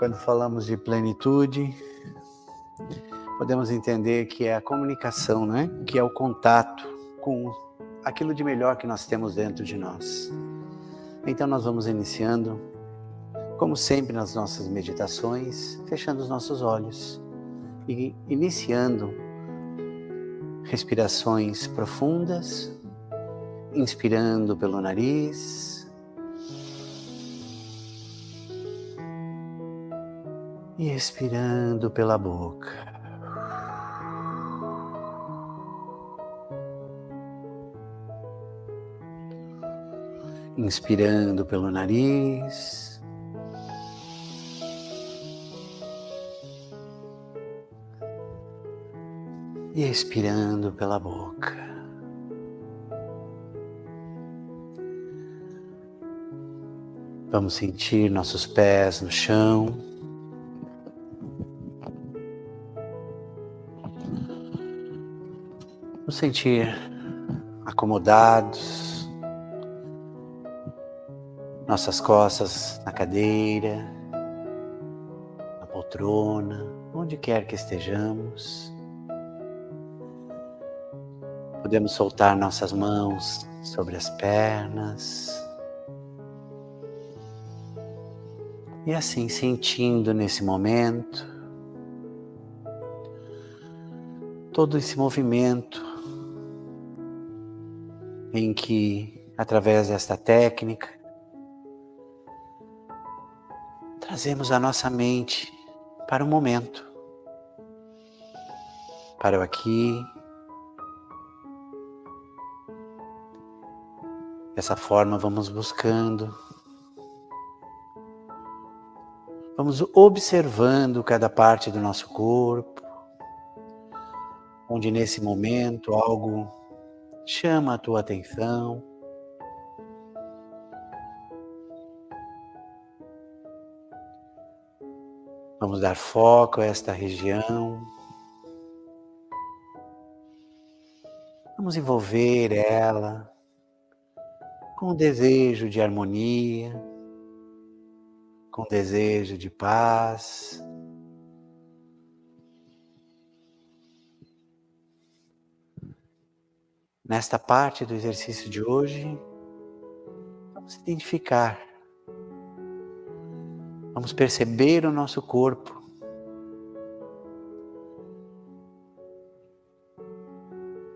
Quando falamos de plenitude, podemos entender que é a comunicação, né? Que é o contato com aquilo de melhor que nós temos dentro de nós. Então nós vamos iniciando, como sempre nas nossas meditações, fechando os nossos olhos e iniciando respirações profundas, inspirando pelo nariz e expirando pela boca. Inspirando pelo nariz. E expirando pela boca. Vamos sentir nossos pés no chão. Nos sentir acomodados, nossas costas na cadeira, na poltrona, onde quer que estejamos. Podemos soltar nossas mãos sobre as pernas. E assim sentindo nesse momento todo esse movimento em que, através desta técnica, trazemos a nossa mente para o momento, para o aqui. Dessa forma, vamos buscando, vamos observando cada parte do nosso corpo, onde nesse momento algo chama a tua atenção. Vamos dar foco a esta região. Vamos envolver ela com o desejo de harmonia, com o desejo de paz. Nesta parte do exercício de hoje, vamos identificar, vamos perceber o nosso corpo.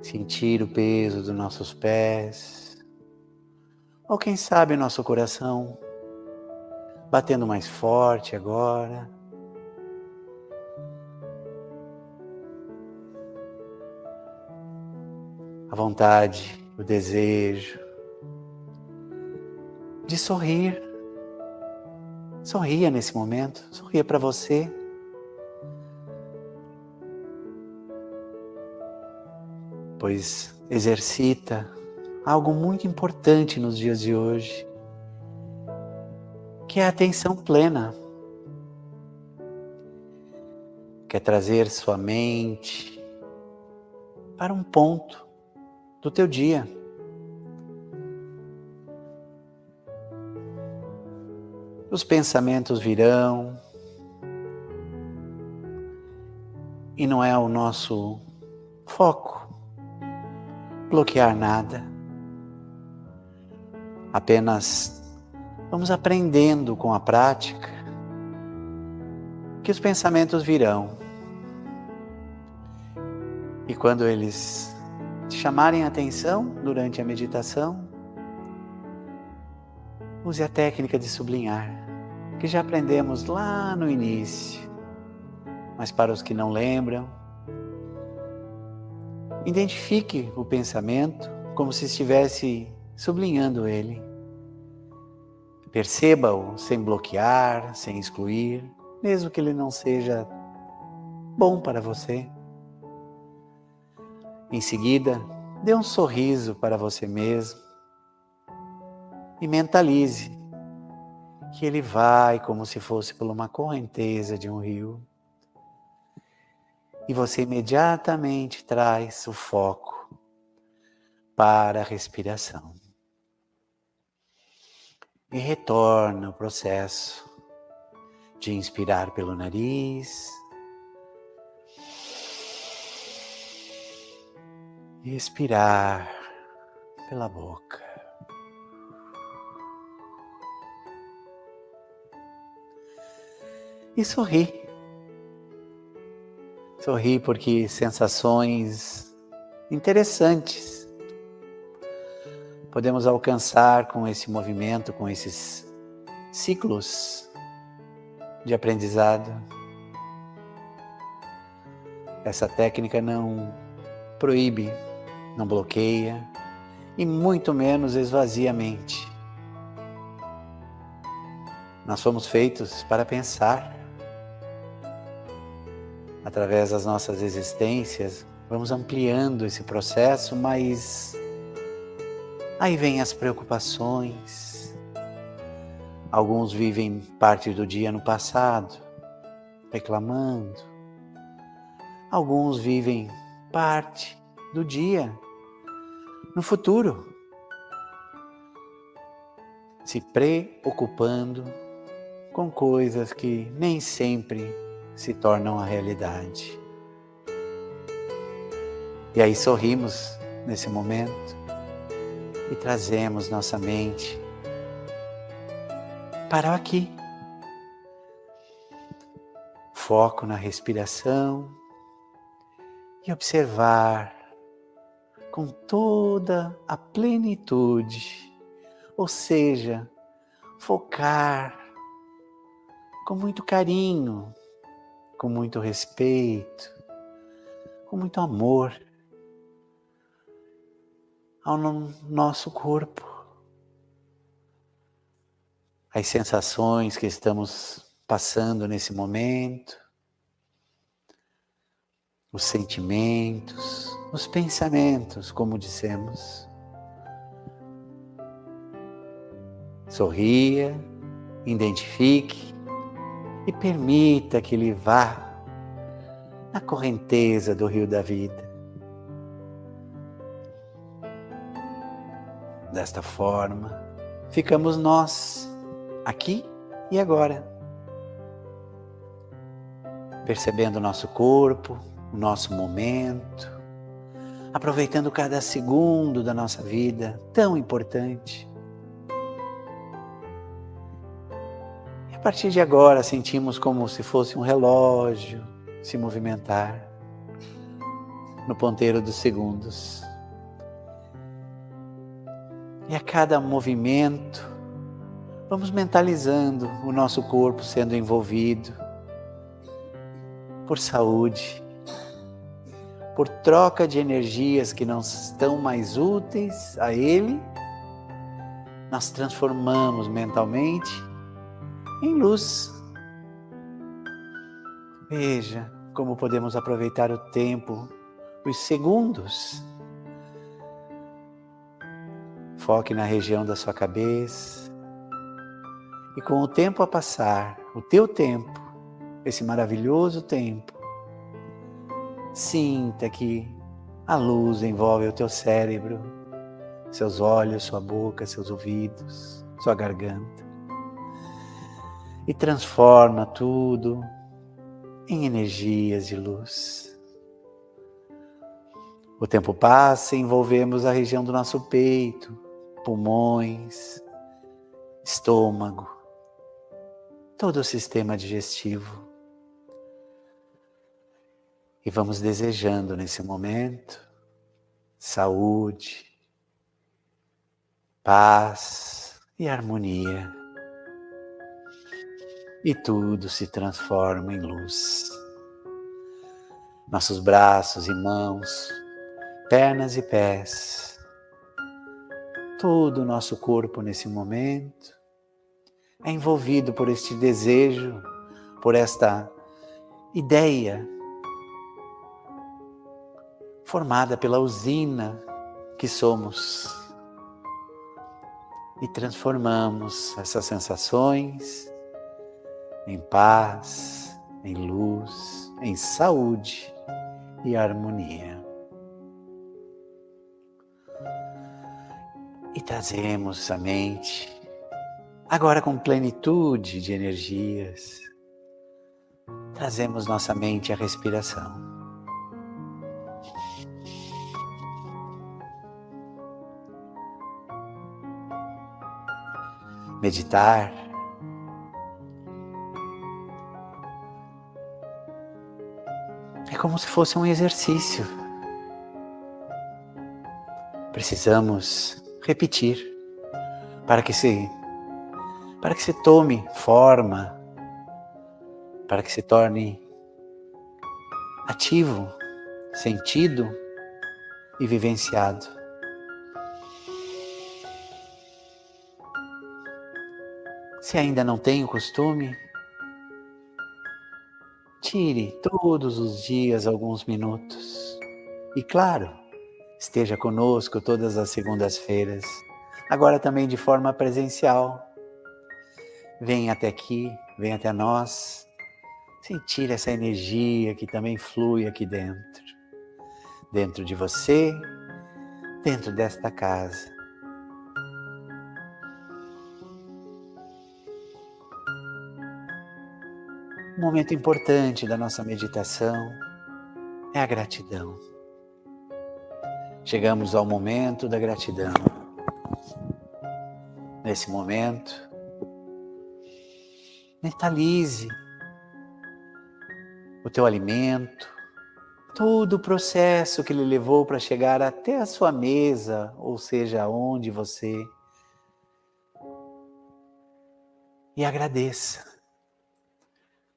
Sentir o peso dos nossos pés, ou quem sabe nosso coração batendo mais forte agora. A vontade, o desejo de sorrir. Sorria nesse momento, sorria para você. Pois exercita algo muito importante nos dias de hoje, que é a atenção plena. Quer trazer sua mente para um ponto do teu dia. Os pensamentos virão, e não é o nosso foco bloquear nada. Apenas vamos aprendendo com a prática que os pensamentos virão. E quando eles chamarem atenção durante a meditação, use a técnica de sublinhar, que já aprendemos lá no início. Mas para os que não lembram, identifique o pensamento como se estivesse sublinhando ele. Perceba-o sem bloquear, sem excluir, mesmo que ele não seja bom para você. Em seguida, dê um sorriso para você mesmo e mentalize que ele vai como se fosse por uma correnteza de um rio. E você imediatamente traz o foco para a respiração. E retorna o processo de inspirar pelo nariz e expirar pela boca. E sorri. Sorri porque sensações interessantes podemos alcançar com esse movimento, com esses ciclos de aprendizado. Essa técnica não proíbe, não bloqueia e muito menos esvazia a mente. Nós fomos feitos para pensar. Através das nossas existências, vamos ampliando esse processo, mas aí vem as preocupações, Alguns vivem parte do dia no passado, reclamando. Alguns vivem parte do dia no futuro, se preocupando com coisas que nem sempre se tornam a realidade. E aí sorrimos nesse momento e trazemos nossa mente para aqui. Foco na respiração e observar com toda a plenitude, ou seja, focar com muito carinho, com muito respeito, com muito amor ao nosso corpo. As sensações que estamos passando nesse momento, os sentimentos, os pensamentos, como dissemos. Sorria, identifique e permita que ele vá na correnteza do rio da vida. Desta forma, ficamos nós aqui e agora. Percebendo nosso corpo, o nosso momento, aproveitando cada segundo da nossa vida, tão importante. E a partir de agora sentimos como se fosse um relógio se movimentar no ponteiro dos segundos. E a cada movimento, Vamos mentalizando o nosso corpo sendo envolvido por saúde, por troca de energias que não estão mais úteis a Ele, nós transformamos mentalmente em luz. Veja como podemos aproveitar o tempo, os segundos. Foque na região da sua cabeça e com o tempo a passar, o teu tempo, esse maravilhoso tempo, sinta que a luz envolve o teu cérebro, seus olhos, sua boca, seus ouvidos, sua garganta. E transforma tudo em energias de luz. O tempo passa e envolvemos a região do nosso peito, pulmões, estômago, todo o sistema digestivo. E vamos desejando nesse momento saúde, paz e harmonia. E tudo se transforma em luz. Nossos braços e mãos, pernas e pés, todo o nosso corpo nesse momento é envolvido por este desejo, por esta ideia formada pela usina que somos. E transformamos essas sensações em paz, em luz, em saúde e harmonia. E trazemos a mente agora com plenitude de energias, trazemos nossa mente à respiração. Meditar é como se fosse um exercício. Precisamos repetir para que se para que se tome forma para que se torne ativo, sentido e vivenciado. Se ainda não tem o costume, tire todos os dias alguns minutos. E claro, esteja conosco todas as segundas-feiras, agora também de forma presencial. Venha até aqui, venha até nós sentir essa energia que também flui aqui dentro, dentro de você, dentro desta casa. Um momento importante da nossa meditação é a gratidão. Chegamos ao momento da gratidão. Nesse momento, mentalize o teu alimento, todo o processo que ele levou para chegar até a sua mesa, ou seja, onde você. E agradeça.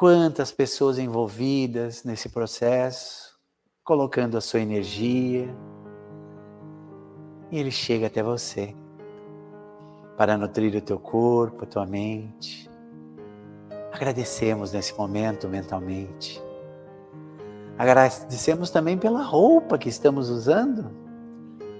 Quantas pessoas envolvidas nesse processo, colocando a sua energia, e ele chega até você para nutrir o teu corpo, a tua mente. Agradecemos nesse momento mentalmente. Agradecemos também pela roupa que estamos usando,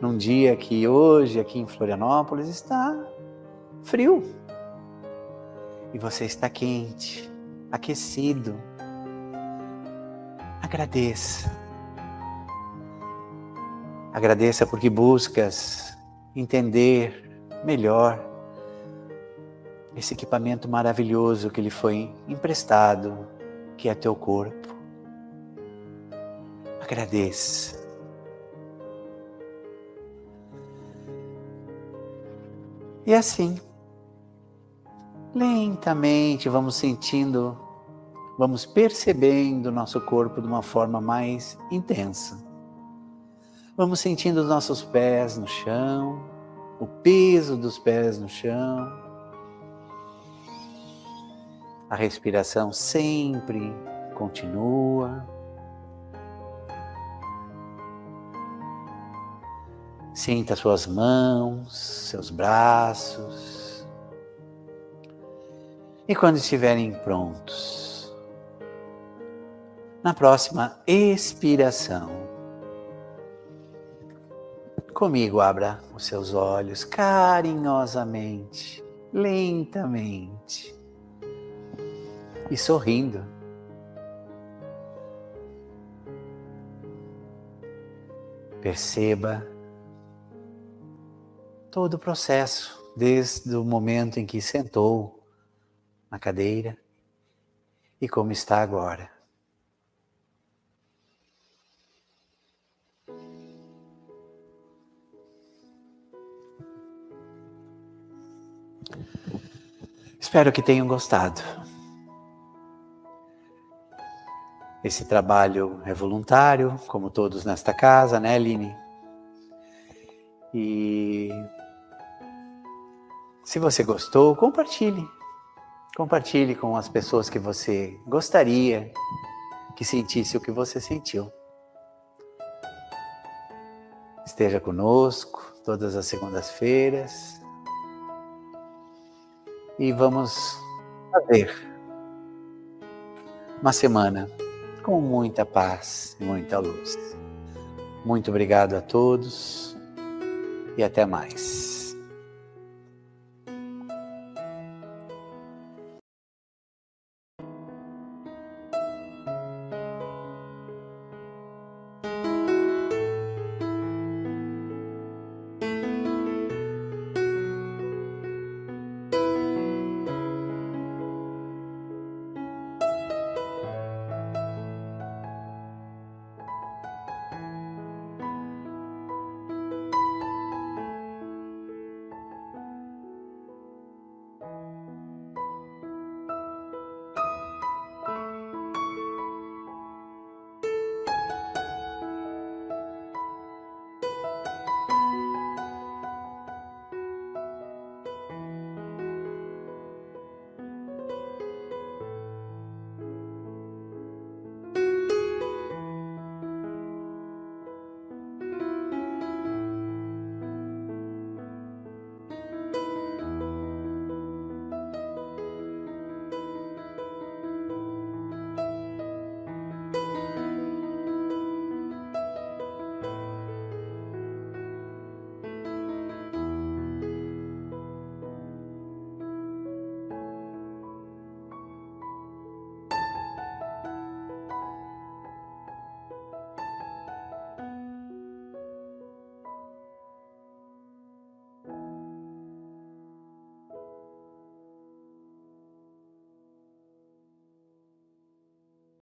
num dia que hoje aqui em Florianópolis está frio. E você está quente, aquecido. Agradeça. Agradeça porque buscas entender melhor esse equipamento maravilhoso que lhe foi emprestado, que é teu corpo. Agradeça. E assim, lentamente vamos sentindo, vamos percebendo nosso corpo de uma forma mais intensa. Vamos sentindo os nossos pés no chão, o peso dos pés no chão. A respiração sempre continua. Sinta suas mãos, seus braços. E quando estiverem prontos, na próxima expiração, comigo abra os seus olhos carinhosamente, lentamente e sorrindo. Perceba todo o processo, desde o momento em que sentou na cadeira e como está agora. Espero que tenham gostado. Esse trabalho é voluntário, como todos nesta casa, né, Aline? E se você gostou, compartilhe. Compartilhe com as pessoas que você gostaria que sentisse o que você sentiu. Esteja conosco todas as segundas-feiras e vamos fazer uma semana com muita paz e muita luz. Muito obrigado a todos e até mais.